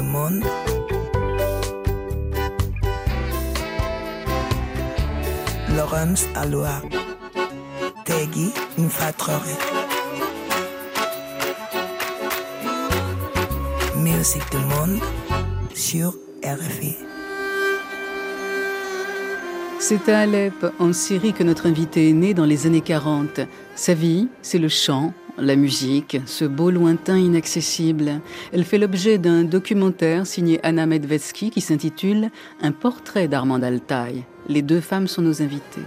Monde. Laurence Aloha. Tegui Mfatrore. Musique du monde sur RFI. C'est à Alep, en Syrie, que notre invité est né dans les années 40. Sa vie, c'est le chant, la musique, ce beau lointain inaccessible. Elle fait l'objet d'un documentaire signé Anna Medvetsky qui s'intitule Un portrait d'Armand Altaï. Les deux femmes sont nos invitées.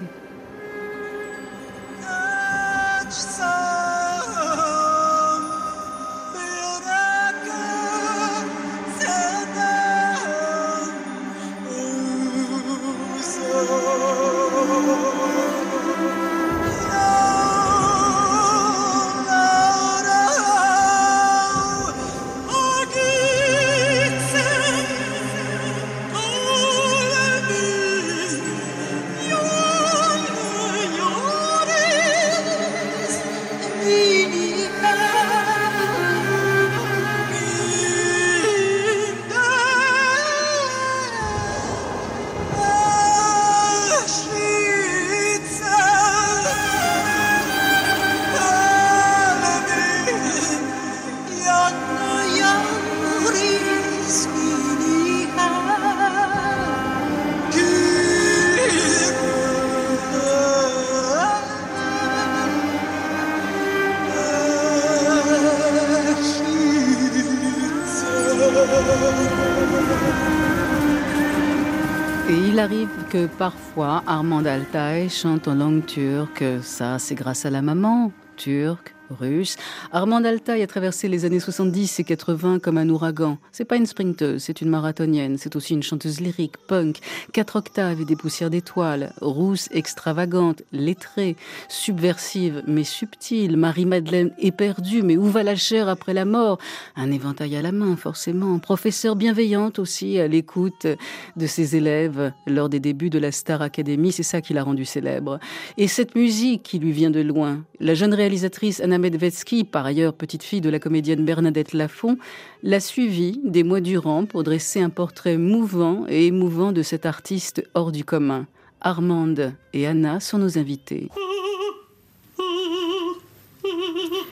Arrive que parfois Armand Altaï chante en langue turque. Ça, c'est grâce à la maman turque russe. Armand Altaï a traversé les années 70 et 80 comme un ouragan. C'est pas une sprinteuse, c'est une marathonienne. C'est aussi une chanteuse lyrique, punk, quatre octaves et des poussières d'étoiles, rousse, extravagante, lettrée, subversive mais subtile. Marie-Madeleine éperdue, mais où va la chair après la mort? Un éventail à la main, forcément. Professeure bienveillante aussi, à l'écoute de ses élèves lors des débuts de la Star Academy. C'est ça qui l'a rendue célèbre. Et cette musique qui lui vient de loin. La jeune réalisatrice Anna Medvetsky, par ailleurs petite fille de la comédienne Bernadette Lafont, l'a suivie des mois durant pour dresser un portrait mouvant et émouvant de cet artiste hors du commun. Armande et Anna sont nos invités.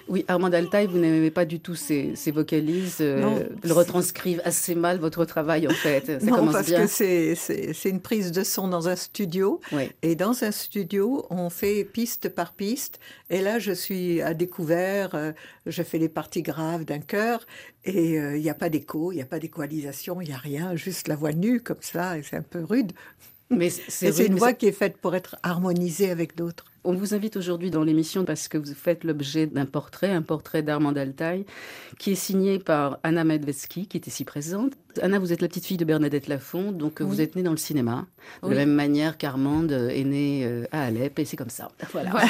Oui, Armand Altaï, vous n'aimez pas du tout ces, vocalises, euh, le retranscrivent assez mal votre travail en fait. Ça non, parce que c'est une prise de son dans un studio. Et dans un studio, on fait piste par piste. Et là, je suis à découvert, euh, je fais les parties graves d'un chœur. Et euh, il n'y a pas d'écho, il n'y a pas d'équalisation, il n'y a rien, juste la voix nue comme ça. Et c'est un peu rude. Mais c'est une voix qui est faite pour être harmonisée avec d'autres. On vous invite aujourd'hui dans l'émission parce que vous faites l'objet d'un portrait, un portrait d'Armand Altaï, qui est signé par Anna Medvetsky, qui est ici présente. Anna, vous êtes la petite fille de Bernadette Lafont, donc vous êtes née dans le cinéma, de la même manière qu'Armande est née euh, à Alep, et c'est comme ça. Voilà.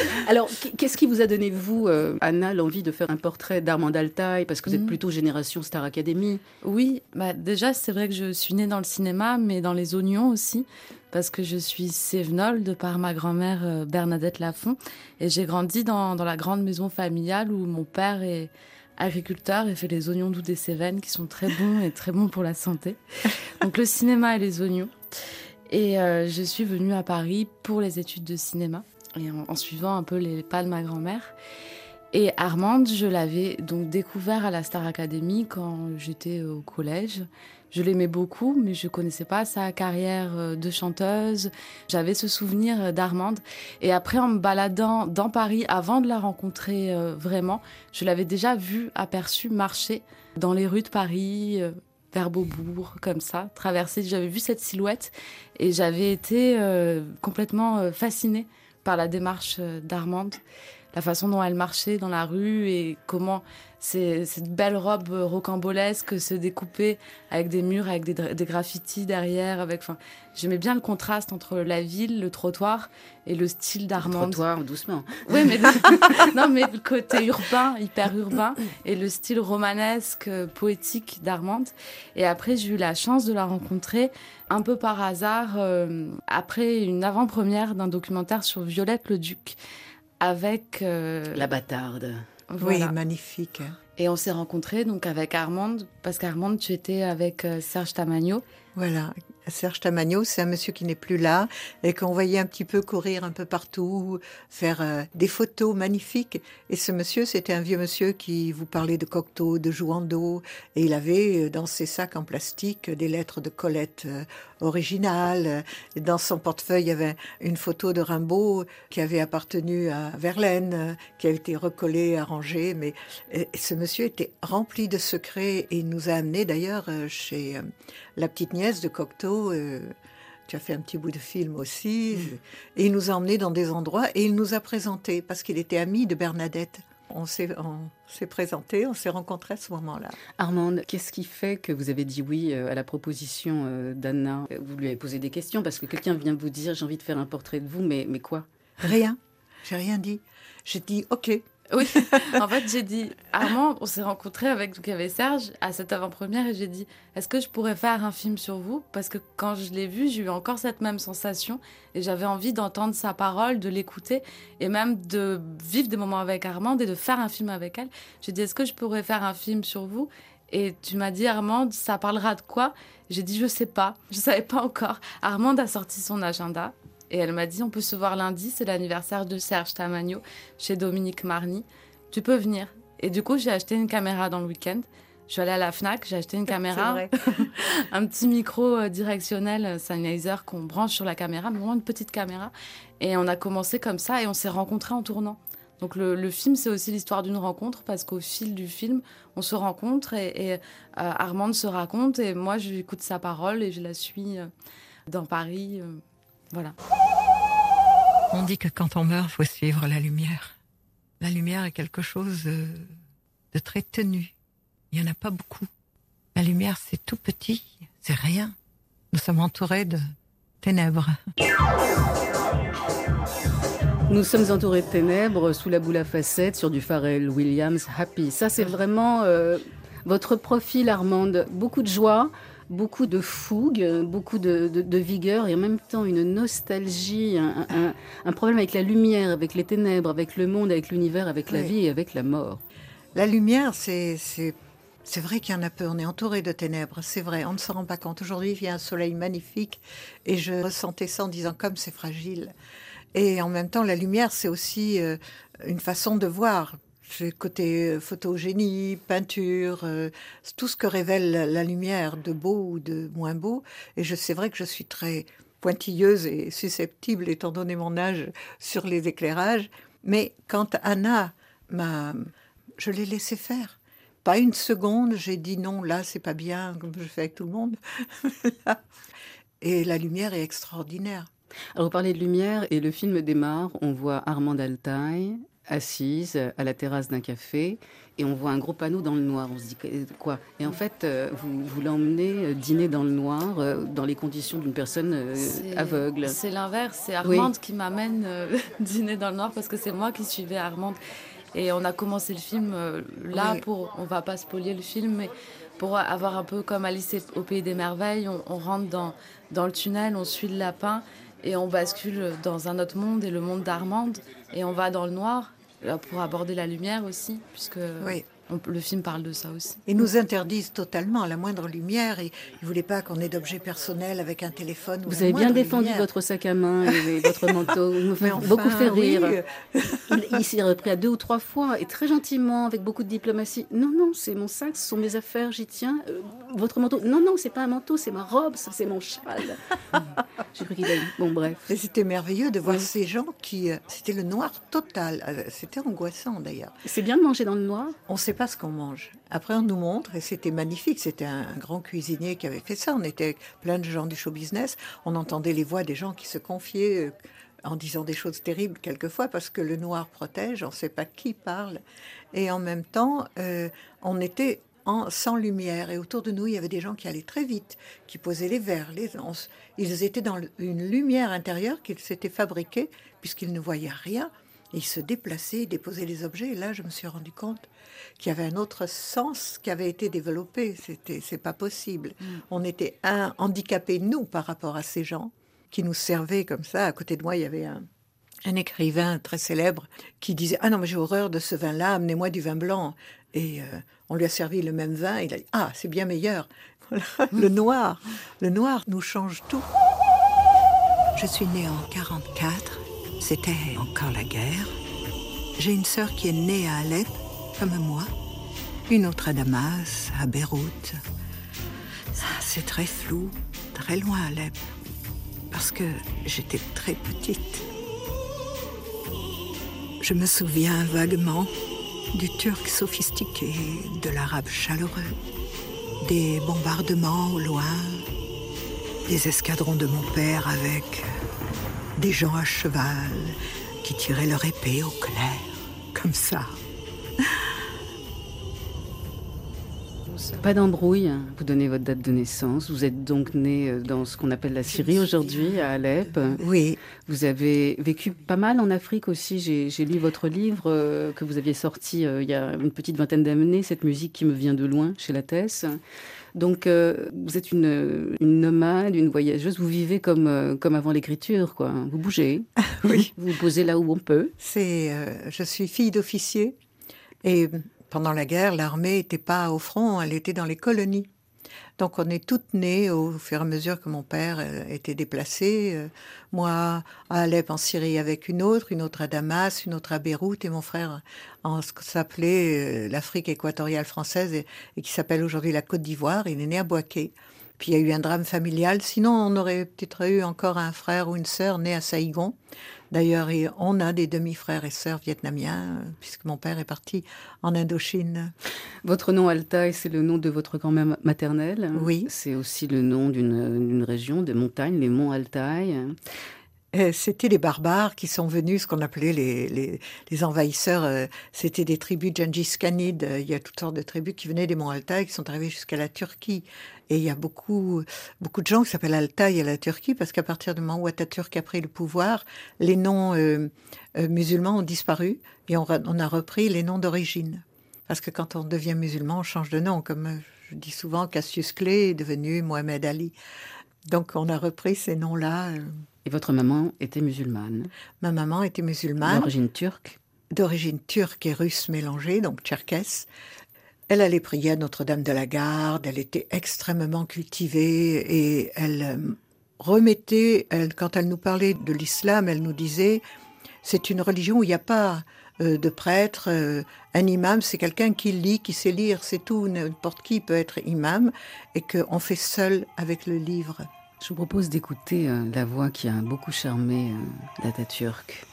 Alors, qu'est-ce qui vous a donné, vous, euh, Anna, l'envie de faire un portrait d'Armand Altaï Parce que vous êtes mhm. plutôt génération Star Academy? Oui, bah déjà, c'est vrai que je suis née dans le cinéma, mais dans les oignons aussi parce que je suis sévenole de par ma grand-mère euh, Bernadette Lafont et j'ai grandi dans, la grande maison familiale où mon père est agriculteur et fait les oignons doux des Cévennes qui sont très bons et très bons pour la santé. Donc le cinéma et les oignons. Et euh, je suis venue à Paris pour les études de cinéma et en, en suivant un peu les pas de ma grand-mère. Et Armande, je l'avais donc découvert à la Star Academy quand j'étais au collège. Je l'aimais beaucoup, mais je connaissais pas sa carrière euh, de chanteuse. J'avais ce souvenir d'Armande. Et après, en me baladant dans Paris, avant de la rencontrer euh, vraiment, je l'avais déjà vue, aperçue marcher dans les rues de Paris, euh, vers Beaubourg, comme ça, traverser. J'avais vu cette silhouette et j'avais été complètement fascinée par la démarche d'Armande. La façon dont elle marchait dans la rue et comment cette belle robe rocambolesque se découpait avec des murs, avec des, graffitis derrière. Avec, enfin, j'aimais bien le contraste entre la ville, le trottoir et le style d'Armand. Le trottoir, doucement. Oui, mais non, mais le côté urbain, hyper urbain, et le style romanesque, poétique d'Armande. Et après, j'ai eu la chance de la rencontrer un peu par hasard euh, après une avant-première d'un documentaire sur Violette le Duc avec... Euh, la bâtarde. Oui, magnifique. Hein. Et on s'est rencontrés donc avec Armande, parce qu'Armande, tu étais avec euh, Serge Tamagno. Voilà, Serge Tamagno, c'est un monsieur qui n'est plus là et qu'on voyait un petit peu courir un peu partout, faire euh, des photos magnifiques. Et ce monsieur, c'était un vieux monsieur qui vous parlait de Cocteau, de Jouando, et il avait euh, dans ses sacs en plastique des lettres de Colette euh, originales. dans son portefeuille, il y avait une photo de Rimbaud qui avait appartenu à Verlaine, qui a été recollée, arrangée. Mais ce monsieur était rempli de secrets et il nous a amenés d'ailleurs chez la petite nièce de Cocteau. Euh, tu as fait un petit bout de film aussi. Mm. Et il nous a emmenés dans des endroits et il nous a présentés parce qu'il était ami de Bernadette. On s'est, présenté, on s'est rencontrés à ce moment-là. Armande, qu'est-ce qui fait que vous avez dit oui euh, à la proposition euh, d'Anna? Vous lui avez posé des questions parce que quelqu'un vient vous dire j'ai envie de faire un portrait de vous, mais, mais quoi? Rien. J'ai rien dit. J'ai dit ok. Oui, en fait, j'ai dit, Armand, on s'est rencontrés avec, donc, avait Serge à cette avant-première et j'ai dit, est-ce que je pourrais faire un film sur vous? Parce que quand je l'ai vu, j'ai eu encore cette même sensation et j'avais envie d'entendre sa parole, de l'écouter et même de vivre des moments avec Armand et de faire un film avec elle. J'ai dit, est-ce que je pourrais faire un film sur vous? Et tu m'as dit, Armand, ça parlera de quoi? J'ai dit, je sais pas. Je savais pas encore. Armand a sorti son agenda. Et elle m'a dit, on peut se voir lundi, c'est l'anniversaire de Serge Tamagno chez Dominique Marny. Tu peux venir. Et du coup, j'ai acheté une caméra dans le week-end. Je suis allée à la FNAC, j'ai acheté une caméra, un petit micro euh, directionnel euh, Sennheiser qu'on branche sur la caméra, mais vraiment une petite caméra. Et on a commencé comme ça et on s'est rencontrés en tournant. Donc le, film, c'est aussi l'histoire d'une rencontre parce qu'au fil du film, on se rencontre et, euh, Armande se raconte et moi, je écoute sa parole et je la suis dans Paris. Voilà. On dit que quand on meurt, faut suivre la lumière. La lumière est quelque chose de très tenu. Il n'y en a pas beaucoup. La lumière, c'est tout petit, c'est rien. Nous sommes entourés de ténèbres. Nous sommes entourés de ténèbres sous la boule à facettes sur du Pharrell Williams Happy. Ça, c'est vraiment euh, votre profil, Armande. Beaucoup de joie, beaucoup de fougue, beaucoup de, vigueur et en même temps une nostalgie, un, problème avec la lumière, avec les ténèbres, avec le monde, avec l'univers, avec la vie et avec la mort. La lumière, c'est c'est vrai qu'il y en a peu, on est entouré de ténèbres, c'est vrai, on ne se rend pas compte. Aujourd'hui, il y a un soleil magnifique et je ressentais ça en disant comme c'est fragile. Et en même temps, la lumière, c'est aussi euh, une façon de voir. Côté euh, photogénie, peinture, euh, tout ce que révèle la lumière, de beau ou de moins beau. Et je c'est vrai que je suis très pointilleuse et susceptible, étant donné mon âge, sur les éclairages. Mais quand Anna m'a, je l'ai laissé faire. Pas une seconde, j'ai dit non, là c'est pas bien, comme je fais avec tout le monde. et la lumière est extraordinaire. Alors vous parlez de lumière et le film démarre, on voit Armand Altaï, assise à la terrasse d'un café et on voit un gros panneau dans le noir. On se dit quoi? Et en fait, euh, vous, vous l'emmenez euh, dîner dans le noir, euh, dans les conditions d'une personne aveugle. C'est l'inverse, c'est Armande qui m'amène dîner dans le noir parce que c'est moi qui suivais Armande. Et on a commencé le film là pour, on va pas spolier le film, mais pour avoir un peu comme Alice au Pays des Merveilles, on, on rentre dans, dans le tunnel, on suit le lapin et on bascule dans un autre monde et le monde d'Armande et on va dans le noir pour aborder la lumière aussi, puisque le film parle de ça aussi. Ils nous interdisent totalement la moindre lumière et ils ne voulaient pas qu'on ait d'objets personnels avec un téléphone. Vous avez bien défendu votre sac à main et votre manteau. Vous me faites beaucoup fait rire. Il, s'est repris à deux ou trois fois et très gentiment, avec beaucoup de diplomatie. Non, non, c'est mon sac, ce sont mes affaires, j'y tiens. Euh, votre manteau. Non, non, c'est pas un manteau, c'est ma robe, c'est mon châle. J'ai cru qu'il allait. Bon, bref. C'était merveilleux de voir ces gens qui. Euh, c'était le noir total. Euh, c'était angoissant d'ailleurs. C'est bien de manger dans le noir On sait pas ce qu'on mange. Après, on nous montre, et c'était magnifique. C'était un, grand cuisinier qui avait fait ça. On était plein de gens du show business. On entendait les voix des gens qui se confiaient euh, en disant des choses terribles quelquefois, parce que le noir protège, on ne sait pas qui parle. Et en même temps, euh, on était en, sans lumière. Et autour de nous, il y avait des gens qui allaient très vite, qui posaient les verres. Les, ils étaient dans une lumière intérieure qu'ils s'étaient fabriquée, puisqu'ils ne voyaient rien. Ils se déplaçaient, déposaient les objets. Et là, je me suis rendu compte qu'il y avait un autre sens qui avait été développé. C'était, c'est pas possible. Mm. On était un handicapés nous par rapport à ces gens qui nous servaient comme ça. À côté de moi, il y avait un, un écrivain très célèbre qui disait Ah non, mais j'ai horreur de ce vin-là, amenez-moi du vin blanc. Et on lui a servi le même vin. Il a dit Ah, c'est bien meilleur. le noir, le noir nous change tout. Je suis née en 44. C'était encore la guerre. J'ai une sœur qui est née à Alep, comme moi. Une autre à Damas, à Beyrouth. C'est très flou, très loin Alep. Parce que j'étais très petite. Je me souviens vaguement du turc sophistiqué, de l'arabe chaleureux, des bombardements au loin, des escadrons de mon père avec des gens à cheval qui tiraient leur épée au clair, comme ça. Pas d'embrouille, vous donnez votre date de naissance. Vous êtes donc né euh, dans ce qu'on appelle la Syrie aujourd'hui, à Alep. Oui. Vous avez vécu pas mal en Afrique aussi. J'ai lu votre livre euh, que vous aviez sorti euh, il y a une petite vingtaine d'années, Cette musique qui me vient de loin, chez La Tesse. Donc, vous êtes une, nomade, une voyageuse. Vous vivez comme, comme avant l'écriture, quoi. Vous bougez. oui. Vous vous posez là où on peut. C'est, je suis fille d'officier et pendant la guerre, l'armée n'était pas au front, elle était dans les colonies. Donc on est toutes nées au fur et à mesure que mon père euh, était déplacé. Euh, moi à Alep en Syrie avec une autre, une autre à Damas, une autre à Beyrouth et mon frère en ce que s'appelait euh, l'Afrique équatoriale française et, qui s'appelle aujourd'hui la Côte d'Ivoire. Il est né à Boaké. Puis il y a eu un drame familial. Sinon, on aurait peut-être eu encore un frère ou une sœur né à Saïgon. D'ailleurs, on a des demi-frères et sœurs vietnamiens, puisque mon père est parti en Indochine. Votre nom Altaï, c'est le nom de votre grand-mère maternelle. Oui. C'est aussi le nom d'une région, des montagnes, les monts Altaï. C'était les barbares qui sont venus, ce qu'on appelait les, les, envahisseurs. Euh, c'était des tribus Gengis Khanid. Il y a toutes sortes de tribus qui venaient des monts Altaï, qui sont arrivés jusqu'à la Turquie. Et il y a beaucoup, beaucoup de gens qui s'appellent Altaï à la Turquie, parce qu'à partir du moment où Atatürk a pris le pouvoir, les noms euh, euh, musulmans ont disparu et on, on, a repris les noms d'origine. Parce que quand on devient musulman, on change de nom. Comme je dis souvent, Cassius Clay est devenu Mohamed Ali. Donc on a repris ces noms-là. Et votre maman était musulmane Ma maman était musulmane. D'origine turque D'origine turque et russe mélangée, donc tcherkesse. Elle allait prier à Notre-Dame de la Garde, elle était extrêmement cultivée et elle euh, remettait, quand elle nous parlait de l'islam, elle nous disait, c'est une religion où il n'y a pas euh, de prêtre, euh, un imam, c'est quelqu'un qui lit, qui sait lire, c'est tout, n'importe qui peut être imam, et qu'on fait seul avec le livre. Je vous propose d'écouter la voix qui a beaucoup charmé euh, Turque.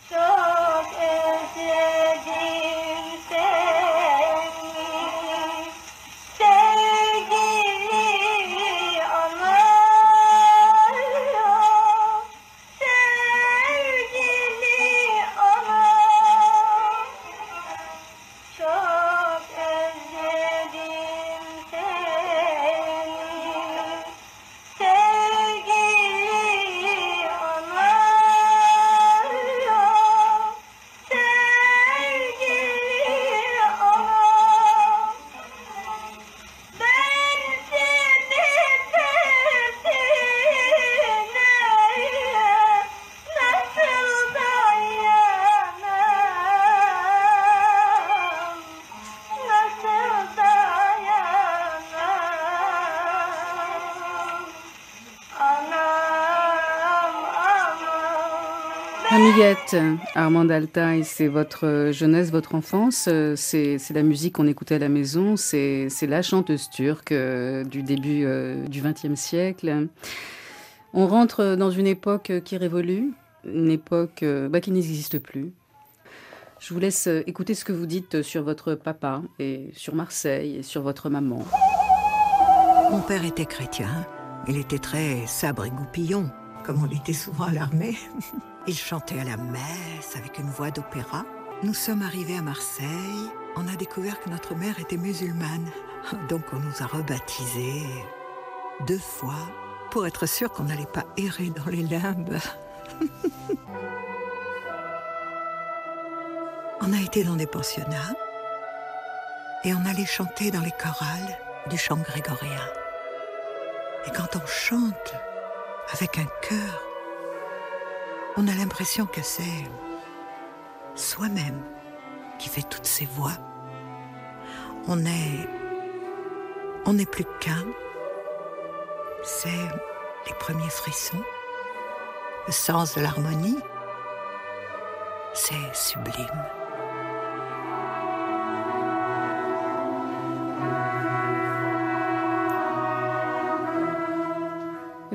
Amiguette, Armand Altaï, c'est votre jeunesse, votre enfance, c'est la musique qu'on écoutait à la maison, c'est la chanteuse turque euh, du début euh, du XXe siècle. On rentre dans une époque qui révolue, une époque euh, bah, qui n'existe plus. Je vous laisse écouter ce que vous dites sur votre papa et sur Marseille et sur votre maman. Mon père était chrétien, il était très sabre et goupillon, comme on l'était souvent à l'armée. Il chantait à la messe avec une voix d'opéra. Nous sommes arrivés à Marseille. On a découvert que notre mère était musulmane. Donc on nous a rebaptisés deux fois pour être sûr qu'on n'allait pas errer dans les limbes. on a été dans des pensionnats et on allait chanter dans les chorales du chant grégorien. Et quand on chante avec un cœur on a l'impression que c'est soi-même qui fait toutes ces voix. on est. On n'est plus qu'un. C'est les premiers frissons, le sens de l'harmonie. C'est sublime.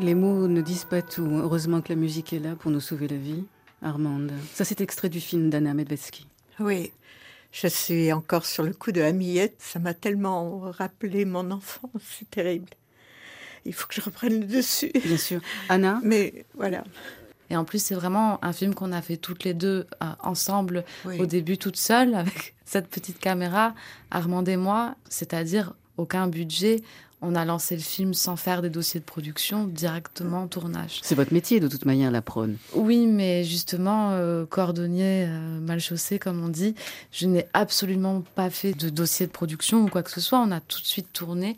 Les mots ne disent pas tout. Heureusement que la musique est là pour nous sauver la vie. Armande. Ça, c'est extrait du film d'Anna Medvetsky. Oui. Je suis encore sur le coup de Amillette. Ça m'a tellement rappelé mon enfance. C'est terrible. Il faut que je reprenne le dessus. Bien sûr. Anna Mais voilà. Et en plus, c'est vraiment un film qu'on a fait toutes les deux euh, ensemble au début, toute seule, avec cette petite caméra, Armand et moi, c'est-à-dire aucun budget, on a lancé le film sans faire des dossiers de production, directement tournage. C'est votre métier de toute manière, la prône. Oui, mais justement, euh, cordonnier euh, mal chaussé, comme on dit, je n'ai absolument pas fait de dossier de production ou quoi que ce soit. On a tout de suite tourné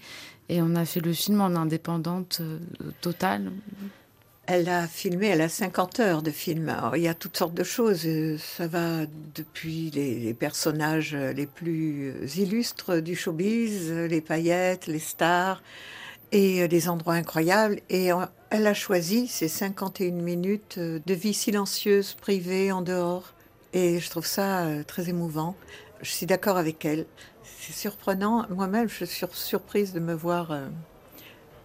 et on a fait le film en indépendante euh, totale. Elle a filmé, elle a 50 heures de film. il y a toutes sortes de choses. Ça va depuis les, personnages les plus illustres du showbiz, les paillettes, les stars, et des endroits incroyables. Et elle a choisi ces 51 minutes de vie silencieuse, privée, en dehors. Et je trouve ça euh, très émouvant. Je suis d'accord avec elle. C'est surprenant. Moi-même, je suis surprise de me voir euh,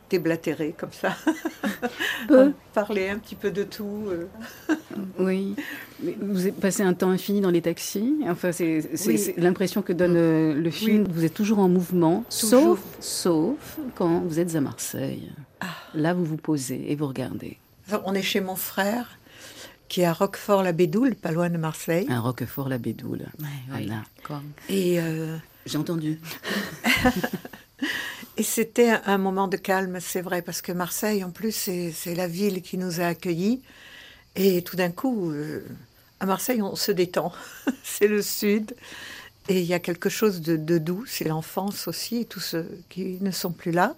déblatérer comme ça. Parler un petit peu de tout. Euh. oui. vous avez passé un temps infini dans les taxis. Enfin, c'est l'impression que donne euh, le film. Vous êtes toujours en mouvement, sauf, sauf quand vous êtes à Marseille. Ah. Là, vous vous posez et vous regardez. on est chez mon frère qui est à Roquefort-la-Bédoule, pas loin de Marseille. À Roquefort-la-Bédoule. Et euh, j'ai entendu. Et c'était un moment de calme, c'est vrai, parce que Marseille, en plus, c'est la ville qui nous a accueillis. Et tout d'un coup, euh, à Marseille, on se détend. c'est le sud. Et il y a quelque chose de, doux, c'est l'enfance aussi, et tous ceux qui ne sont plus là.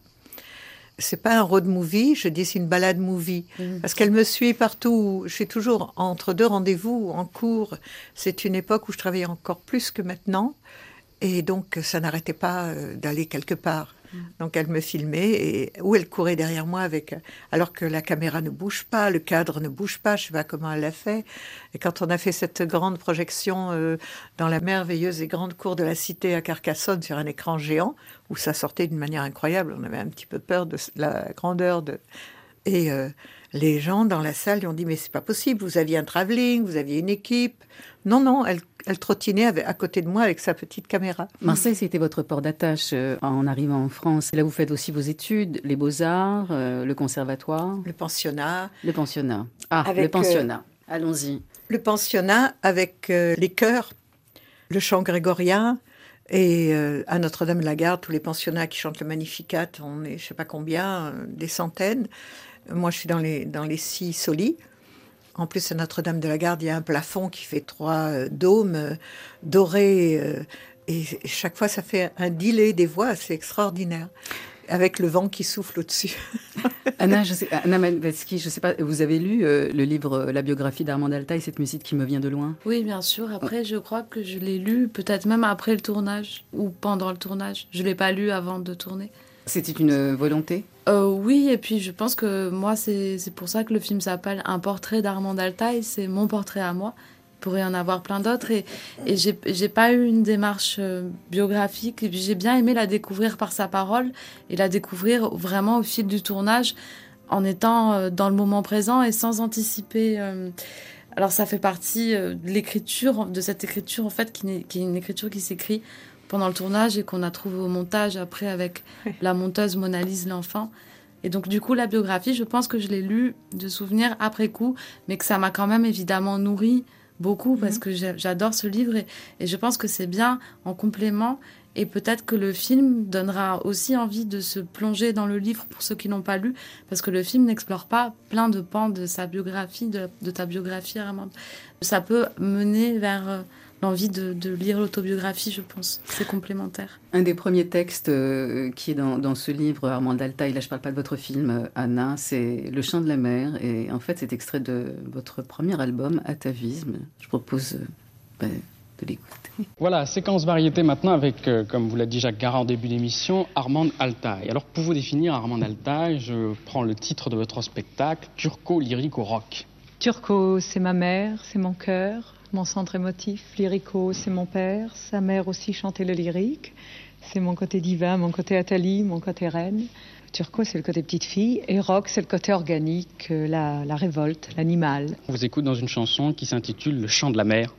C'est pas un road movie, je dis c'est une balade movie. Mmh. Parce qu'elle me suit partout. Je suis toujours entre deux rendez-vous, en cours. C'est une époque où je travaillais encore plus que maintenant. Et donc, ça n'arrêtait pas euh, d'aller quelque part. Donc elle me filmait et où elle courait derrière moi avec alors que la caméra ne bouge pas, le cadre ne bouge pas, je sais pas comment elle l'a fait. Et quand on a fait cette grande projection euh, dans la merveilleuse et grande cour de la cité à Carcassonne sur un écran géant où ça sortait d'une manière incroyable, on avait un petit peu peur de la grandeur de et euh, les gens dans la salle lui ont dit mais c'est pas possible, vous aviez un travelling, vous aviez une équipe. Non non, elle, elle trottinait à côté de moi avec sa petite caméra. Marseille, c'était votre port d'attache euh, en arrivant en France. Là, vous faites aussi vos études, les beaux-arts, euh, le conservatoire. Le pensionnat. Le pensionnat. Ah, le pensionnat. Allons-y. Le pensionnat avec les chœurs, le chant grégorien, et à Notre-Dame-la-Garde, tous les pensionnats qui chantent le Magnificat, on est je sais pas combien, des centaines. Moi, je suis dans les, dans les six solis. En plus, à Notre-Dame de la Garde, il y a un plafond qui fait trois euh, dômes euh, dorés. Euh, et chaque fois, ça fait un delay des voix, c'est extraordinaire. Avec le vent qui souffle au-dessus. Anna, je sais, Anna je sais pas, vous avez lu le livre La biographie d'Armand Altaï, cette musique qui me vient de loin? Oui, bien sûr. Après, je crois que je l'ai lu peut-être même après le tournage ou pendant le tournage. Je ne l'ai pas lu avant de tourner. C'était une volonté? Euh, Oui, et puis je pense que moi, c'est pour ça que le film s'appelle Un portrait d'Armand Altaï. C'est mon portrait à moi. Il pourrait y en avoir plein d'autres. Et, et j'ai pas eu une démarche euh, biographique. J'ai bien aimé la découvrir par sa parole et la découvrir vraiment au fil du tournage en étant euh, dans le moment présent et sans anticiper. Alors ça fait partie de l'écriture, de cette écriture en fait, qui, qui est une écriture qui s'écrit pendant le tournage et qu'on a trouvé au montage après avec la monteuse Monalise l'enfant. Et donc du coup la biographie, je pense que je l'ai lue de souvenirs après coup, mais que ça m'a quand même évidemment nourri beaucoup parce mhm. que j'adore ce livre et, et, je pense que c'est bien en complément et peut-être que le film donnera aussi envie de se plonger dans le livre pour ceux qui n'ont pas lu parce que le film n'explore pas plein de pans de sa biographie, de, de ta biographie. Ça peut mener vers euh, l'envie de, lire l'autobiographie, je pense. C'est complémentaire. Un des premiers textes euh, qui est dans, ce livre, Armand Altaï, là je ne parle pas de votre film, euh, Anna, c'est Le chant de la mer. Et en fait, c'est extrait de votre premier album, Atavisme. Je propose euh, ben, de l'écouter. Voilà, séquence variété maintenant avec, euh, comme vous l'a dit Jacques Garin en début d'émission, Armand Altaï. Alors pour vous définir Armand Altaï, je prends le titre de votre spectacle, Turco lyrique au rock. Turco, c'est ma mère, c'est mon cœur, mon centre émotif. Lyrico, c'est mon père, sa mère aussi chantait le lyrique. C'est mon côté divin, mon côté Athalie, mon côté reine. Turco, c'est le côté petite fille. Et rock, c'est le côté organique, euh, la, la révolte, l'animal. On vous écoute dans une chanson qui s'intitule Le chant de la mer.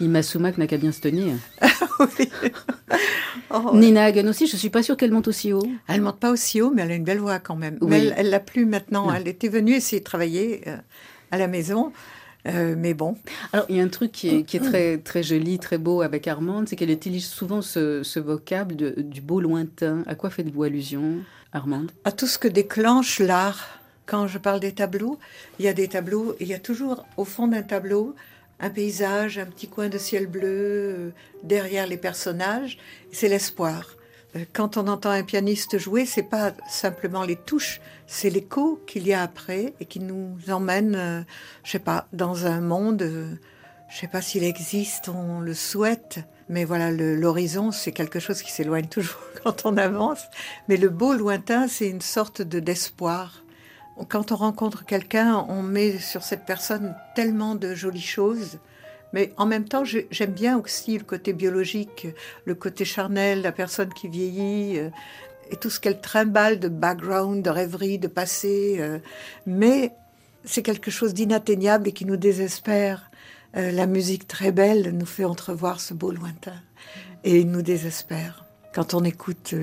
Ima Sumac n'a qu'à bien se tenir. Oh, Nina Hagen aussi, je ne suis pas sûre qu'elle monte aussi haut. Elle monte pas aussi haut, mais elle a une belle voix quand même. Mais elle l'a plus maintenant. Elle était venue essayer de travailler euh, à la maison. Euh, mais bon. Alors, il y a un truc qui est, très, très joli, très beau avec Armande, c'est qu'elle utilise souvent ce, vocable du beau lointain. À quoi faites-vous allusion, Armande À tout ce que déclenche l'art. Quand je parle des tableaux, il y a des tableaux, il y a toujours au fond d'un tableau un paysage, un petit coin de ciel bleu euh, derrière les personnages, c'est l'espoir. Euh, quand on entend un pianiste jouer, c'est pas simplement les touches, c'est l'écho qu'il y a après et qui nous emmène, euh, je sais pas, dans un monde je sais pas s'il existe, on le souhaite, mais voilà, l'horizon, c'est quelque chose qui s'éloigne toujours quand on avance. Mais le beau lointain, c'est une sorte de d'espoir. Quand on rencontre quelqu'un, on met sur cette personne tellement de jolies choses. Mais en même temps, j'aime bien aussi le côté biologique, le côté charnel, la personne qui vieillit, euh, et tout ce qu'elle trimballe de background, de rêverie, de passé. Euh. mais c'est quelque chose d'inatteignable et qui nous désespère. Euh, la musique très belle nous fait entrevoir ce beau lointain et nous désespère. Quand on écoute,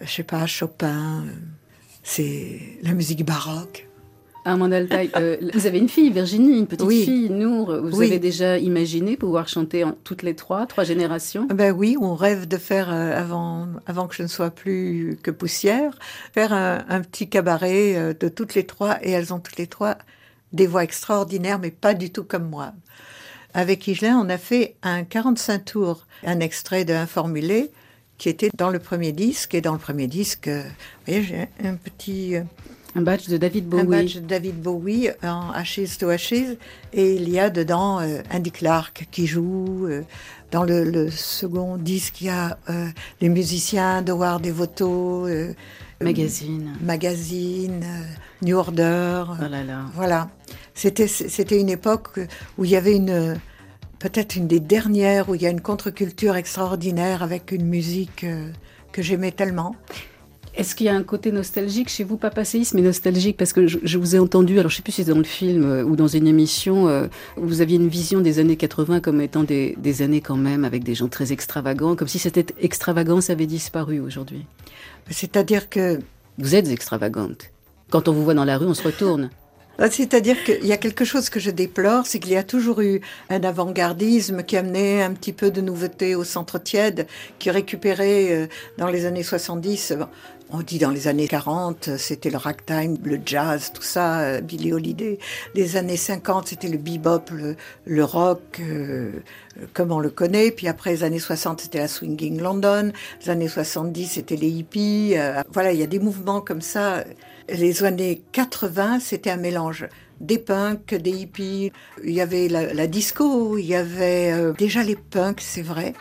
je sais pas, Chopin, c'est la musique baroque. Armand Altaï, euh, vous avez une fille, Virginie, une petite fille, Nour. Vous avez déjà imaginé pouvoir chanter en, toutes les trois, trois générations? Ben oui, on rêve de faire, euh, avant, avant que je ne sois plus que poussière, faire un, petit cabaret euh, de toutes les trois. Et elles ont toutes les trois des voix extraordinaires, mais pas du tout comme moi. Avec Igelin, on a fait un 45 tours, un extrait d'un formulé qui était dans le premier disque. Et dans le premier disque, vous voyez, j'ai un petit un badge de David Bowie. Un badge de David Bowie en Ashes to Ashes. Et il y a dedans euh, Andy Clark qui joue. Euh, dans le, second disque, il y a euh, les musiciens de War Devoto. magazine. Magazine, New Order. Oh là là. Voilà. C'était, c'était une époque où il y avait une, peut-être une des dernières, où il y a une contre-culture extraordinaire avec une musique que j'aimais tellement. Est-ce qu'il y a un côté nostalgique chez vous, pas passéiste, mais nostalgique Parce que je, vous ai entendu, alors je ne sais plus si c'est dans le film euh, ou dans une émission, euh, vous aviez une vision des années 80 comme étant des, années quand même avec des gens très extravagants, comme si cette extravagance avait disparu aujourd'hui. C'est-à-dire que... Vous êtes extravagante. Quand on vous voit dans la rue, on se retourne. Ah, c'est-à-dire qu'il y a quelque chose que je déplore, c'est qu'il y a toujours eu un avant-gardisme qui amenait un petit peu de nouveauté au centre tiède, qui récupérait euh, dans les années 70 on dit dans les années 40, c'était le ragtime, le jazz, tout ça, euh, Billy Holiday. Les années 50, c'était le bebop, le, rock, euh, comme on le connaît. Puis après, les années 60, c'était la swinging London. Les années 70, c'était les hippies. Euh, voilà, il y a des mouvements comme ça. Les années 80, c'était un mélange des punks, des hippies. Il y avait la, disco, il y avait déjà les punks, c'est vrai.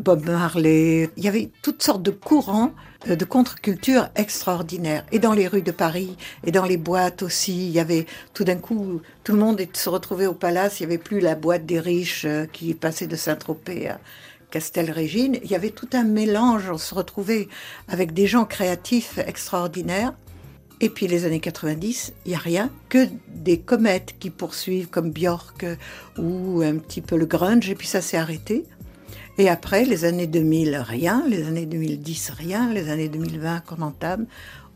Bob Marley. Il y avait toutes sortes de courants euh, de contre-culture extraordinaire. Et dans les rues de Paris, et dans les boîtes aussi, il y avait tout d'un coup, tout le monde se retrouvait au palace, il n'y avait plus la boîte des riches euh, qui passait de Saint-Tropez à Castelrégine. Il y avait tout un mélange, on se retrouvait avec des gens créatifs extraordinaires. Et puis les années 90, il n'y a rien que des comètes qui poursuivent comme Björk ou un petit peu le grunge, et puis ça s'est arrêté. Et après, les années 2000, rien, les années 2010, rien, les années 2020 qu'on entame,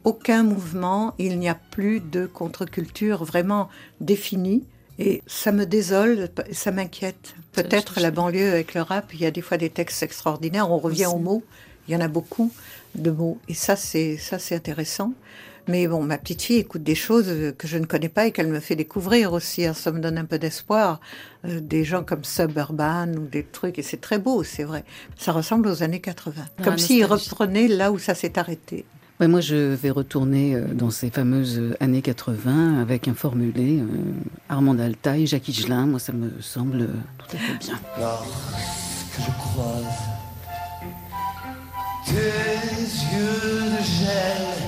aucun mouvement, il n'y a plus de contre-culture vraiment définie. Et ça me désole, ça m'inquiète. Peut-être la banlieue avec le rap, il y a des fois des textes extraordinaires, on revient aux mots, il y en a beaucoup de mots. Et ça, c'est ça, c'est intéressant. Mais bon, ma petite fille écoute des choses que je ne connais pas et qu'elle me fait découvrir aussi. Hein. Ça me donne un peu d'espoir. Euh, des gens comme Suburban ou des trucs. Et c'est très beau, c'est vrai. Ça ressemble aux années 80. comme s'ils reprenaient là où ça s'est arrêté. moi, je vais retourner euh, dans ces fameuses années 80 avec un formulé euh, Armand Altaï, Jacques Higelin. Moi, ça me semble tout à fait bien. Lorsque je croise tes yeux de gel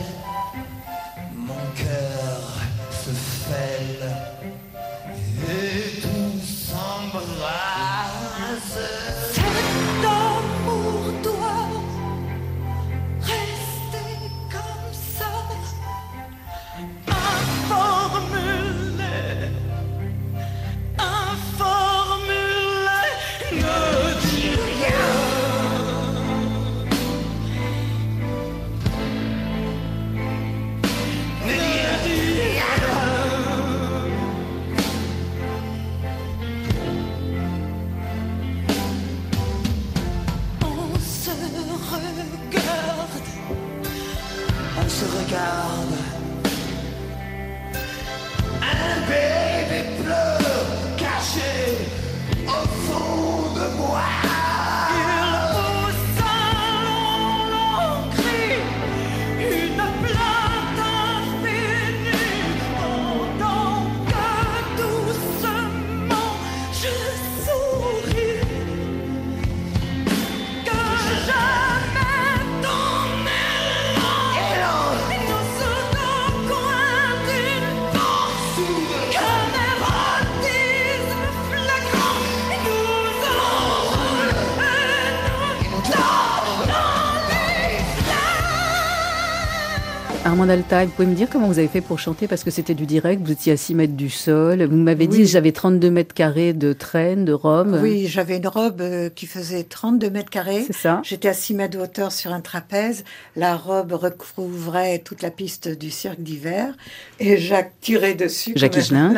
Armand Altaï, vous pouvez me dire comment vous avez fait pour chanter Parce que c'était du direct, vous étiez à 6 mètres du sol. Vous m'avez dit j'avais 32 mètres carrés de traîne, de robe. Oui, j'avais une robe euh, qui faisait 32 mètres carrés. C'est ça. J'étais à 6 mètres de hauteur sur un trapèze. La robe recouvrait toute la piste du cirque d'hiver. Et Jacques tirait dessus. Jacques Higelin.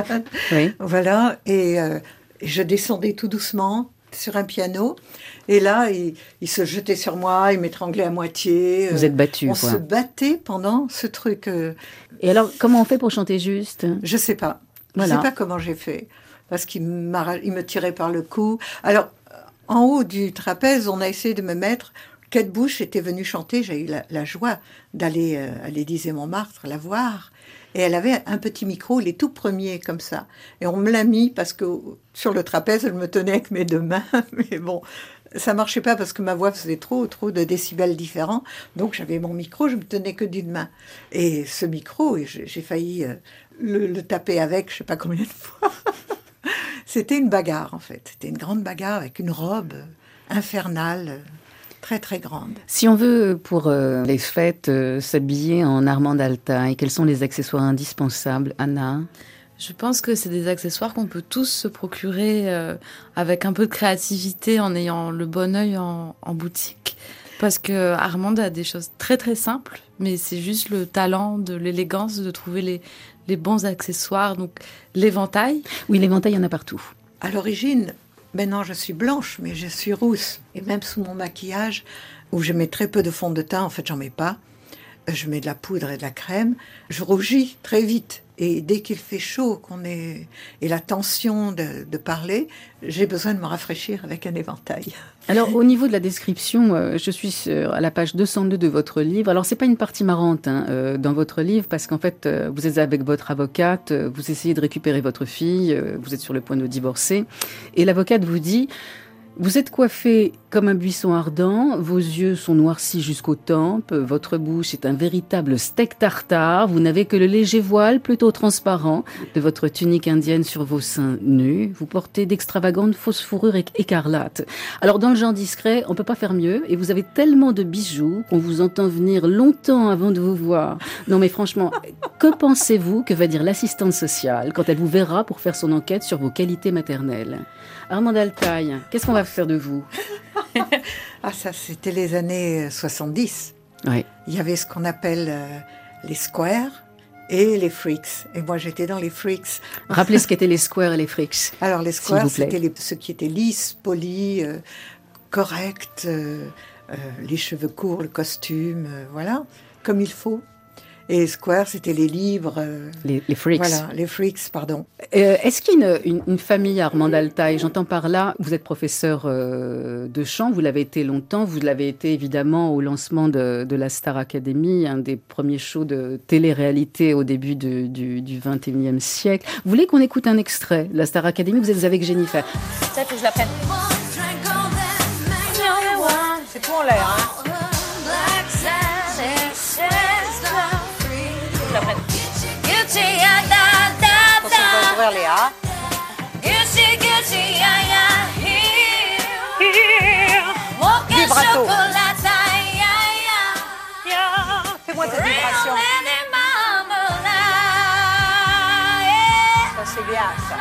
Oui. Voilà. Et, euh, et je descendais tout doucement sur un piano. Et là, il, se jetait sur moi, il m'étranglait à moitié. Vous êtes battu. On se battait pendant ce truc. Euh, Et alors, comment on fait pour chanter juste? Je sais pas. Je ne sais pas comment j'ai fait. Parce qu'il me tirait par le cou. Alors, en haut du trapèze, on a essayé de me mettre. Kate Bush était venue chanter. J'ai eu la, joie d'aller euh, à l'Élysée Montmartre la voir. Et elle avait un petit micro, les tout premiers comme ça. Et on me l'a mis parce que sur le trapèze, elle me tenait avec mes deux mains. Mais bon, ça marchait pas parce que ma voix faisait trop, trop de décibels différents. Donc j'avais mon micro, je me tenais que d'une main. Et ce micro, j'ai failli euh, le, taper avec, je sais pas combien de fois. C'était une bagarre en fait. C'était une grande bagarre avec une robe infernale très très grande. Si on veut pour euh, les fêtes euh, s'habiller en Armand et quels sont les accessoires indispensables, Anna? Je pense que c'est des accessoires qu'on peut tous se procurer euh, avec un peu de créativité en ayant le bon œil en, boutique. Parce que Armande a des choses très très simples, mais c'est juste le talent, de l'élégance de trouver les, les bons accessoires. Donc l'éventail. Oui, l'éventail, il y en a partout. À l'origine, maintenant je suis blanche, mais je suis rousse. Et même sous mon maquillage, où je mets très peu de fond de teint, en fait j'en mets pas, je mets de la poudre et de la crème, je rougis très vite. Et dès qu'il fait chaud, qu'on est et la tension de, parler, j'ai besoin de me rafraîchir avec un éventail. Alors au niveau de la description, euh, je suis à la page 202 de votre livre. Alors c'est pas une partie marrante hein, euh, dans votre livre parce qu'en fait euh, vous êtes avec votre avocate, vous essayez de récupérer votre fille, vous êtes sur le point de divorcer et l'avocate vous dit vous êtes coiffé comme un buisson ardent, vos yeux sont noircis jusqu'aux tempes, votre bouche est un véritable steak tartare, vous n'avez que le léger voile plutôt transparent de votre tunique indienne sur vos seins nus, vous portez d'extravagantes fausses fourrures écarlates. Alors dans le genre discret, on peut pas faire mieux et vous avez tellement de bijoux qu'on vous entend venir longtemps avant de vous voir. Non mais franchement, que pensez-vous que va dire l'assistante sociale quand elle vous verra pour faire son enquête sur vos qualités maternelles? Armand Altaï, qu'est-ce qu'on va faire de vous? Ah, ça, c'était les années 70. Oui. Il y avait ce qu'on appelle euh, les squares et les freaks. Et moi, j'étais dans les freaks. Rappelez ce qu'étaient les squares et les freaks. Alors, les squares, c'était ceux qui étaient lisses, polis, euh, corrects, euh, les cheveux courts, le costume, voilà, comme il faut. Et Square, c'était les livres. Euh, les, freaks. Voilà, les freaks, pardon. Euh, est-ce qu'il y a une, une, famille Armand Altaï J'entends par là, vous êtes professeur euh, de chant, vous l'avez été longtemps, vous l'avez été évidemment au lancement de, de, la Star Academy, un des premiers shows de télé-réalité au début du, du 21e siècle. Vous voulez qu'on écoute un extrait de la Star Academy? Vous êtes avec Jennifer. Ça, que je la prenne. C'est tout en l'air, hein Léa. Vibrato. Fais-moi cette vibration. Ça, c'est bien, ça.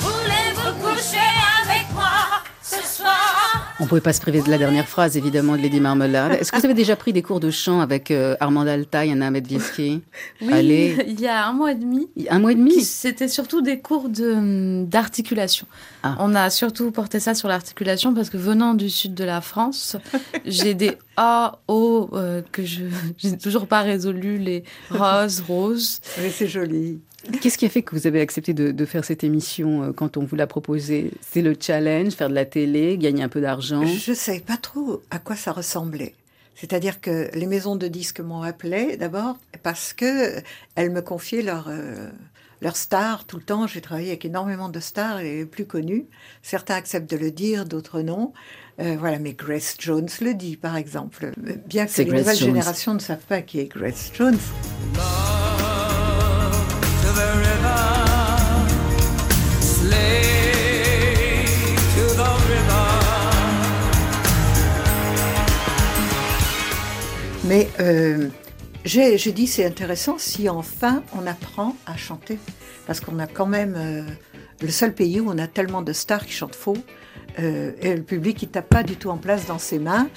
Voulez-vous coucher avec moi ce soir? On ne pouvait pas se priver de la dernière phrase, évidemment, de Lady Marmelade. Est-ce que vous avez déjà pris des cours de chant avec euh, Armand Altaï, Anna Medviesky Oui, Allez. il y a un mois et demi. Un mois et demi? C'était surtout des cours d'articulation. Ah. On a surtout porté ça sur l'articulation parce que venant du sud de la France, j'ai des A, O euh, que je n'ai toujours pas résolu, les roses, roses. Mais c'est joli. Qu'est-ce qui a fait que vous avez accepté de, faire cette émission euh, quand on vous l'a proposé C'est le challenge, faire de la télé, gagner un peu d'argent? Je ne savais pas trop à quoi ça ressemblait. C'est-à-dire que les maisons de disques m'ont appelé d'abord parce que elles me confiaient leurs leur stars tout le temps. J'ai travaillé avec énormément de stars les plus connues. Certains acceptent de le dire, d'autres non. Euh, voilà, mais Grace Jones le dit, par exemple. Bien que les nouvelles générations ne savent pas qui est Grace Jones. Mais euh, J'ai dit c'est intéressant si enfin on apprend à chanter. Parce qu'on a quand même euh, le seul pays où on a tellement de stars qui chantent faux. Euh, et le public qui tape pas du tout en place dans ses mains.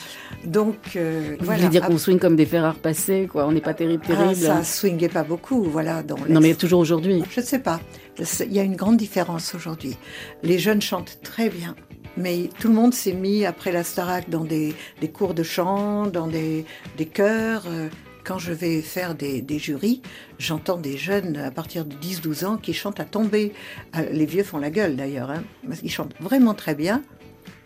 Donc euh, Vous voilà. voulez dire qu'on swing comme des fers à repasser, quoi On n'est pas terrible, ah, terrible. Ah, ça swingait pas beaucoup, voilà. Dans non, mais toujours aujourd'hui. Je ne sais pas. Il y a une grande différence aujourd'hui. Les jeunes chantent très bien. Mais tout le monde s'est mis après la Starac dans des, cours de chant, dans des, chœurs. Euh, quand je vais faire des, jurys, j'entends des jeunes à partir de 10-12 ans qui chantent à tomber. Euh, les vieux font la gueule d'ailleurs, hein, ils chantent vraiment très bien.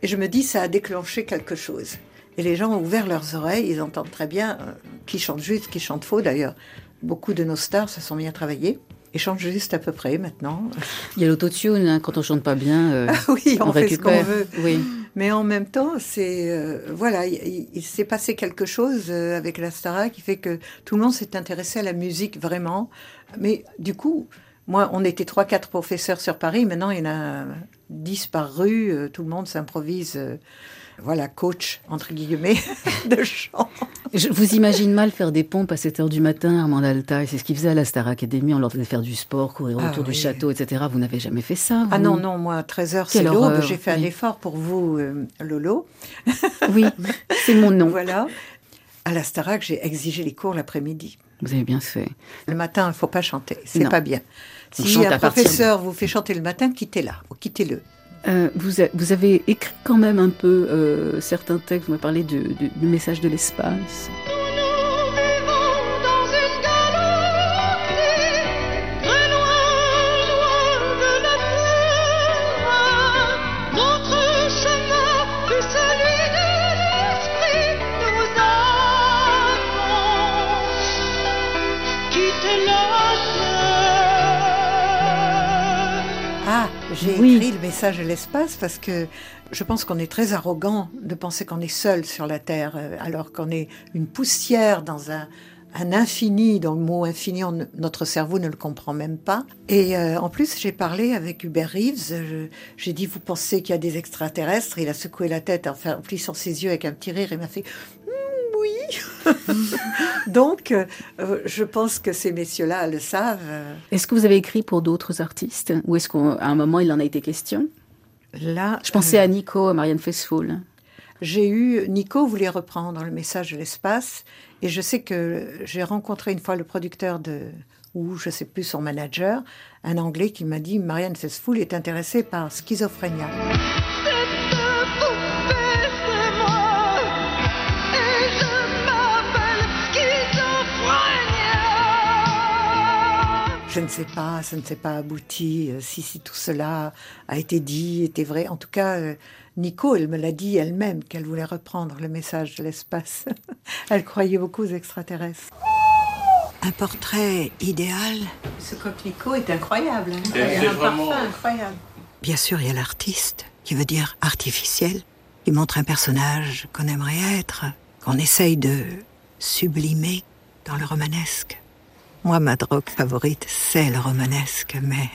Et je me dis, ça a déclenché quelque chose. Et les gens ont ouvert leurs oreilles, ils entendent très bien euh, qui chante juste, qui chante faux d'ailleurs. Beaucoup de nos stars se sont mis à travailler et chantent juste à peu près maintenant. Il y a l'autotune, hein, quand on chante pas bien, euh, oui, on, fait ce qu'on veut. Oui. Mais en même temps, c'est euh, voilà, il, s'est passé quelque chose euh, avec la Stara qui fait que tout le monde s'est intéressé à la musique vraiment. Mais du coup, moi, on était trois, quatre professeurs sur Paris. Maintenant, il y en a dix par rue. tout le monde s'improvise voilà, coach, entre guillemets, de chant. Je vous imagine mal faire des pompes à 7 heures du matin, Armand Alta, c'est ce qu'il faisait à la Star Academy, on leur faisait faire du sport, courir ah autour du château, etc. Vous n'avez jamais fait ça Ah non, non, moi, 13 heures, c'est l'aube. J'ai fait un effort pour vous, euh, Lolo. oui, c'est mon nom. Voilà. À la Starac, j'ai exigé les cours l'après-midi. Vous avez bien fait. Le matin, il ne faut pas chanter, c'est pas bien. si un professeur vous fait chanter le matin, quittez-la, quittez-le. Euh, vous, vous, avez écrit quand même un peu euh, certains textes, vous m'avez parlé du message de l'espace. J'ai écrit le message de l'espace parce que je pense qu'on est très arrogant de penser qu'on est seul sur la Terre, euh, alors qu'on est une poussière dans un, infini, dont le mot infini, notre cerveau ne le comprend même pas. Et euh, en plus, j'ai parlé avec Hubert Reeves. J'ai dit, vous pensez qu'il y a des extraterrestres? Il a secoué la tête en, en plissant ses yeux avec un petit rire et m'a fait, oui. Donc, euh, je pense que ces messieurs-là le savent. Est-ce que vous avez écrit pour d'autres artistes Ou est-ce qu'à un moment, il en a été question? Là, je pensais à Nico, à Marianne Faithfull. J'ai eu Nico voulait reprendre le message de l'espace et je sais que j'ai rencontré une fois le producteur de ou je sais plus son manager, un Anglais qui m'a dit Marianne Faithfull est intéressée par Schizophrénia. Je ne sais pas, ça ne s'est pas abouti, euh, si, si tout cela a été dit, était vrai. En tout cas, euh, Nico, elle me l'a dit elle-même qu'elle voulait reprendre le message de l'espace. elle croyait beaucoup aux extraterrestres. Un portrait idéal. Ce coquelicot est incroyable. Hein. Il un parfum incroyable. Bien sûr, il y a l'artiste, qui veut dire artificiel, qui montre un personnage qu'on aimerait être, qu'on essaye de sublimer dans le romanesque. Moi, ma drogue favorite, c'est le romanesque, mais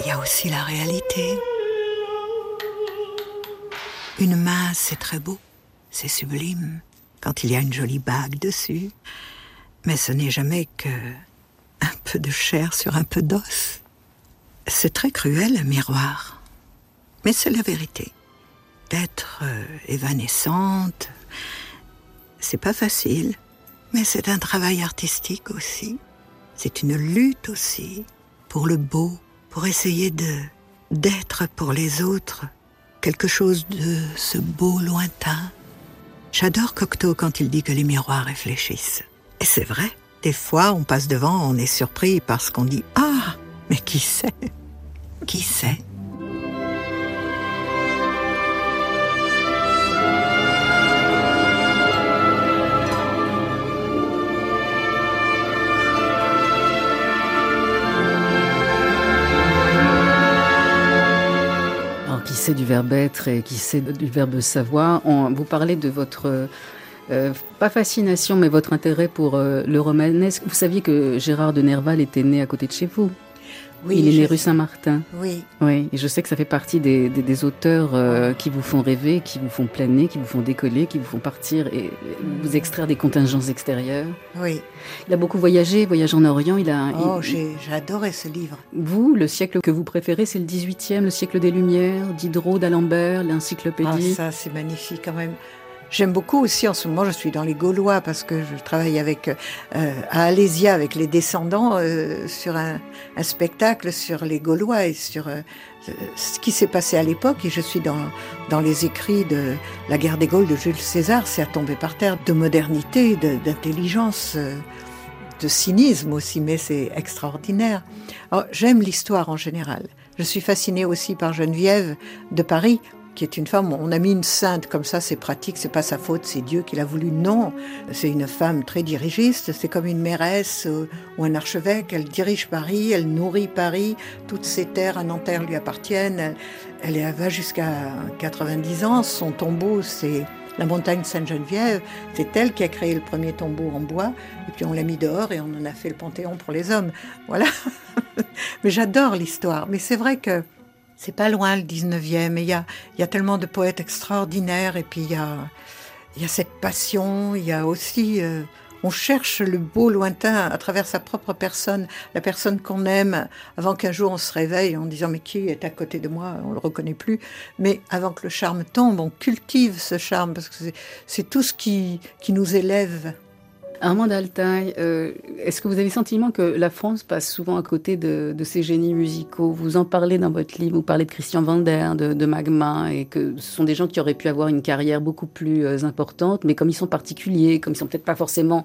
il y a aussi la réalité. Une main, c'est très beau, c'est sublime, quand il y a une jolie bague dessus. Mais ce n'est jamais que un peu de chair sur un peu d'os. C'est très cruel, un miroir. Mais c'est la vérité. D'être euh, évanescente, c'est pas facile. Mais c'est un travail artistique aussi. C'est une lutte aussi pour le beau, pour essayer de d'être pour les autres quelque chose de ce beau lointain. J'adore Cocteau quand il dit que les miroirs réfléchissent. Et c'est vrai, des fois on passe devant, on est surpris parce qu'on dit Ah, mais qui sait Qui sait sait du verbe être et qui sait du verbe savoir. vous parlez de votre, euh, pas fascination, mais votre intérêt pour euh, le romanesque. Vous saviez que Gérard de Nerval était né à côté de chez vous Oui, il est né rue Saint-Martin. Oui. Oui, et je sais que ça fait partie des, des, auteurs euh, qui vous font rêver, qui vous font planer, qui vous font décoller, qui vous font partir et vous extraire des contingences extérieures. Oui. Il a beaucoup voyagé, voyagé en Orient. Il a. Oh, j'ai adoré ce livre. Vous, le siècle que vous préférez, c'est le 18e, le siècle des Lumières, Diderot, d'Alembert, l'encyclopédie. Ah, ça, c'est magnifique quand même. J'aime beaucoup aussi en ce moment, je suis dans les Gaulois parce que je travaille avec euh, à Alésia avec les descendants euh, sur un, un, spectacle sur les Gaulois et sur euh, ce qui s'est passé à l'époque. Et je suis dans dans les écrits de la guerre des Gaules de Jules César. C'est à tomber par terre de modernité, d'intelligence, de cynisme aussi, mais c'est extraordinaire. J'aime l'histoire en général. Je suis fascinée aussi par Geneviève de Paris qui est une femme. On a mis une sainte comme ça, c'est pratique, c'est pas sa faute, c'est Dieu qui l'a voulu. Non, c'est une femme très dirigiste. C'est comme une mairesse euh, ou un archevêque. Elle dirige Paris, elle nourrit Paris. Toutes ses terres à Nanterre lui appartiennent. Elle, elle va jusqu'à 90 ans. Son tombeau, c'est la montagne Sainte-Geneviève. C'est elle qui a créé le premier tombeau en bois. Et puis on l'a mis dehors et on en a fait le panthéon pour les hommes. Voilà. Mais j'adore l'histoire. Mais c'est vrai que c'est pas loin le 19e, et il y a, y a tellement de poètes extraordinaires, et puis il y a, y a cette passion, il y a aussi... Euh, on cherche le beau lointain à travers sa propre personne, la personne qu'on aime, avant qu'un jour on se réveille en disant mais qui est à côté de moi, on le reconnaît plus. Mais avant que le charme tombe, on cultive ce charme parce que c'est tout ce qui, qui nous élève. Armand Altaï, euh, est-ce que vous avez le sentiment que la France passe souvent à côté de, de ses génies musicaux? Vous en parlez dans votre livre, vous parlez de Christian Vander, de, de, Magma, et que ce sont des gens qui auraient pu avoir une carrière beaucoup plus euh, importante, mais comme ils sont particuliers, comme ils sont peut-être pas forcément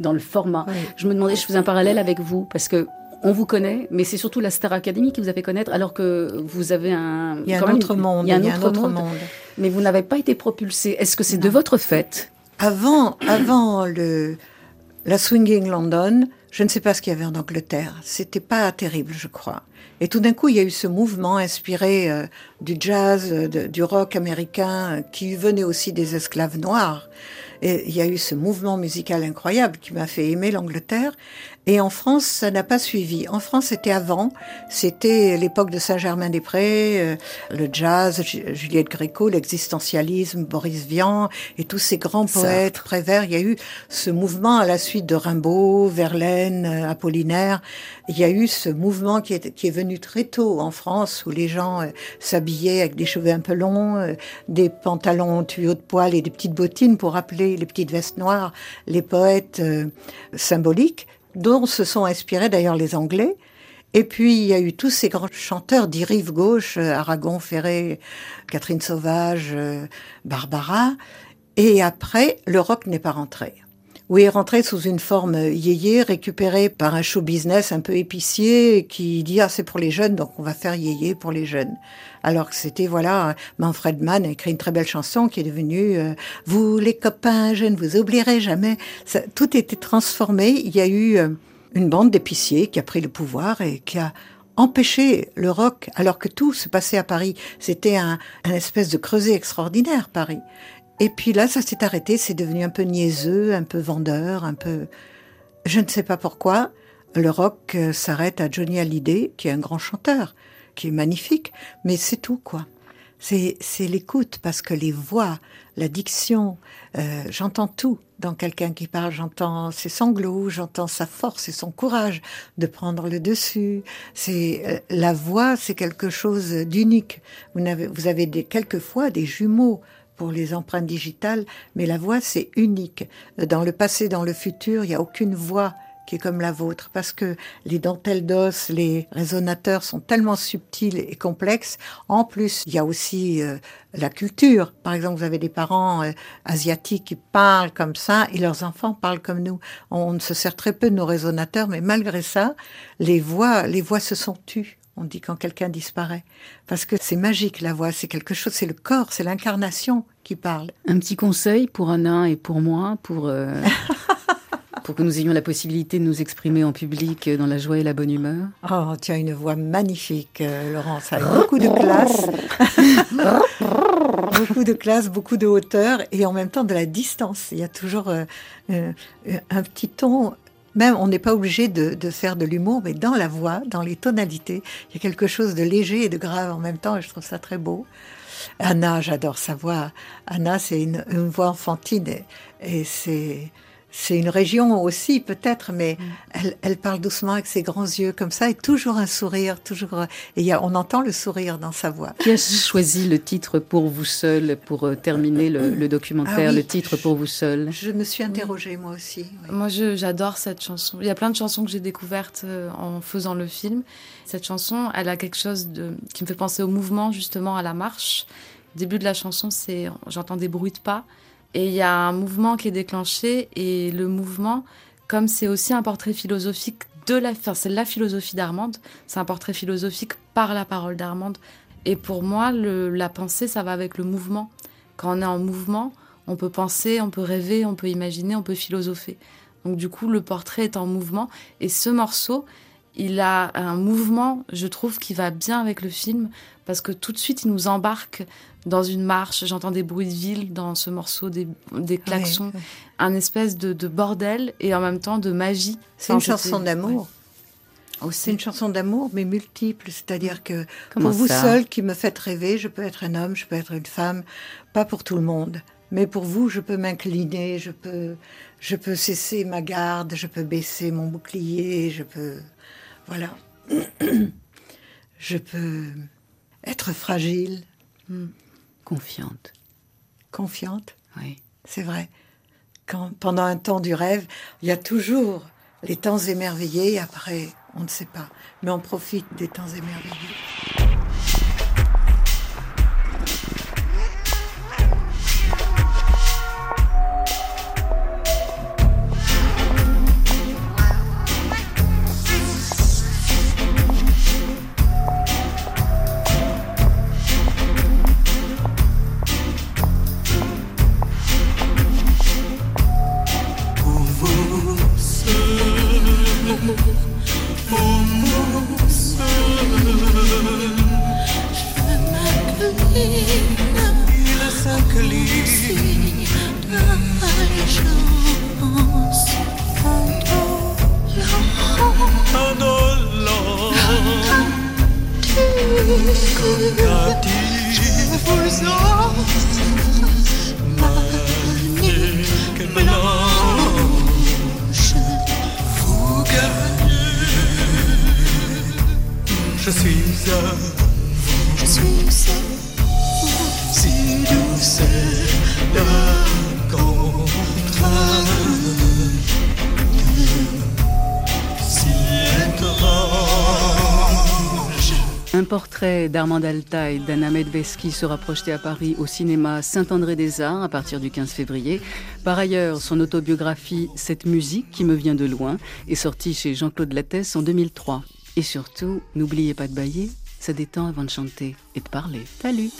dans le format. Je me demandais, je faisais un parallèle avec vous, parce que on vous connaît, mais c'est surtout la Star Academy qui vous a fait connaître, alors que vous avez un... Il y a un autre monde. Il y a un, autre, monde. Mais vous n'avez pas été propulsé. Est-ce que c'est de votre fait? Avant, avant le la Swinging London, je ne sais pas ce qu'il y avait en Angleterre. C'était pas terrible, je crois. Et tout d'un coup, il y a eu ce mouvement inspiré euh, du jazz, euh, du rock américain, euh, qui venait aussi des esclaves noirs. Et il y a eu ce mouvement musical incroyable qui m'a fait aimer l'Angleterre. Et en France, ça n'a pas suivi. En France, c'était avant. C'était l'époque de Saint-Germain-des-Prés, euh, le jazz, Juliette Gréco, l'existentialisme, Boris Vian et tous ces grands poètes Prévert. Il y a eu ce mouvement à la suite de Rimbaud, Verlaine, euh, Apollinaire. Il y a eu ce mouvement qui est, qui est venu très tôt en France où les gens euh, s'habillaient avec des cheveux un peu longs, des pantalons tuyaux de poil et des petites bottines pour rappeler les petites vestes noires, les poètes symboliques dont se sont inspirés d'ailleurs les Anglais. Et puis il y a eu tous ces grands chanteurs dits rive gauche, euh, Aragon, Ferré, Catherine Sauvage, euh, Barbara. Et après, le rock n'est pas rentré. Ou est rentré sous une forme yéyé, récupéré par un show business un peu épicier qui dit ah c'est pour les jeunes donc on va faire yéyé pour les jeunes. Alors que c'était voilà Manfred Mann a écrit une très belle chanson qui est devenue euh, vous les copains je ne vous oublierai jamais. Ça, tout était transformé. Il y a eu euh, une bande d'épiciers qui a pris le pouvoir et qui a empêché le rock, alors que tout se passait à Paris. C'était un, un espèce de creuset extraordinaire, Paris. Et puis là, ça s'est arrêté, c'est devenu un peu niaiseux, un peu vendeur, un peu... Je ne sais pas pourquoi, le rock euh, s'arrête à Johnny Hallyday, qui est un grand chanteur, qui est magnifique, mais c'est tout, quoi. C'est, c'est l'écoute, parce que les voix, la diction, euh, j'entends tout dans quelqu'un qui parle, j'entends ses sanglots, j'entends sa force et son courage de prendre le dessus. C'est euh, la voix, c'est quelque chose d'unique. Vous avez, vous avez des, quelquefois des jumeaux pour les empreintes digitales, mais la voix, c'est unique. Dans le passé, dans le futur, il n'y a aucune voix qui est comme la vôtre, parce que les dentelles d'os, les résonateurs sont tellement subtils et complexes. En plus, il y a aussi euh, la culture. Par exemple, vous avez des parents euh, asiatiques qui parlent comme ça, et leurs enfants parlent comme nous. On, on se sert très peu de nos résonateurs, mais malgré ça, les voix, les voix se sont tues. On dit quand quelqu'un disparaît. Parce que c'est magique, la voix, c'est quelque chose, c'est le corps, c'est l'incarnation qui parle. Un petit conseil pour Anna et pour moi, pour, euh, pour que nous ayons la possibilité de nous exprimer en public dans la joie et la bonne humeur. Oh, tu as une voix magnifique, euh, Laurence, avec beaucoup de classe. beaucoup de classe, beaucoup de hauteur et en même temps de la distance. Il y a toujours euh, un petit ton même on n'est pas obligé de, faire de l'humour, mais dans la voix, dans les tonalités, il y a quelque chose de léger et de grave en même temps, et je trouve ça très beau. Anna, j'adore sa voix. Anna, c'est une, voix enfantine et c'est c'est une région aussi peut-être, mais mm. elle, elle, parle doucement avec ses grands yeux comme ça et toujours un sourire, toujours. Et y a, on entend le sourire dans sa voix. Qui a choisi le titre pour vous seul pour euh, terminer le, le documentaire, ah oui, le titre pour vous seul? Je me suis interrogée moi aussi. Oui. Moi, j'adore cette chanson. Il y a plein de chansons que j'ai découvertes euh, en faisant le film. Cette chanson, elle a quelque chose de, qui me fait penser au mouvement, justement, à la marche. Le début de la chanson, c'est j'entends des bruits de pas. Et il y a un mouvement qui est déclenché et le mouvement, comme c'est aussi un portrait philosophique de la, enfin c'est la philosophie d'Armande, c'est un portrait philosophique par la parole d'Armande. Et pour moi, le, la pensée, ça va avec le mouvement. Quand on est en mouvement, on peut penser, on peut rêver, on peut imaginer, on peut philosopher. Donc du coup, le portrait est en mouvement. Et ce morceau, il a un mouvement, je trouve, qui va bien avec le film, parce que tout de suite, il nous embarque dans une marche, j'entends des bruits de ville dans ce morceau, des, des klaxons, oui. un espèce de, de, bordel et en même temps de magie. C'est une chanson d'amour. Ouais. C'est une chanson d'amour, mais multiple. C'est-à-dire que Comment pour vous seul qui me faites rêver, je peux être un homme, je peux être une femme, pas pour tout le monde. Mais pour vous, je peux m'incliner, je peux, je peux cesser ma garde, je peux baisser mon bouclier, je peux, voilà, je peux être fragile. Mm. Confiante. Confiante? Oui. C'est vrai. Quand, pendant un temps du rêve, il y a toujours les temps émerveillés, après, on ne sait pas. Mais on profite des temps émerveillés. d'Armand Altaï d'Anna Medveski sera projeté à Paris au cinéma Saint-André-des-Arts à partir du 15 février. Par ailleurs, son autobiographie Cette musique qui me vient de loin est sortie chez Jean-Claude Lattès en 2003. Et surtout, n'oubliez pas de bailler, ça détend avant de chanter et de parler. Salut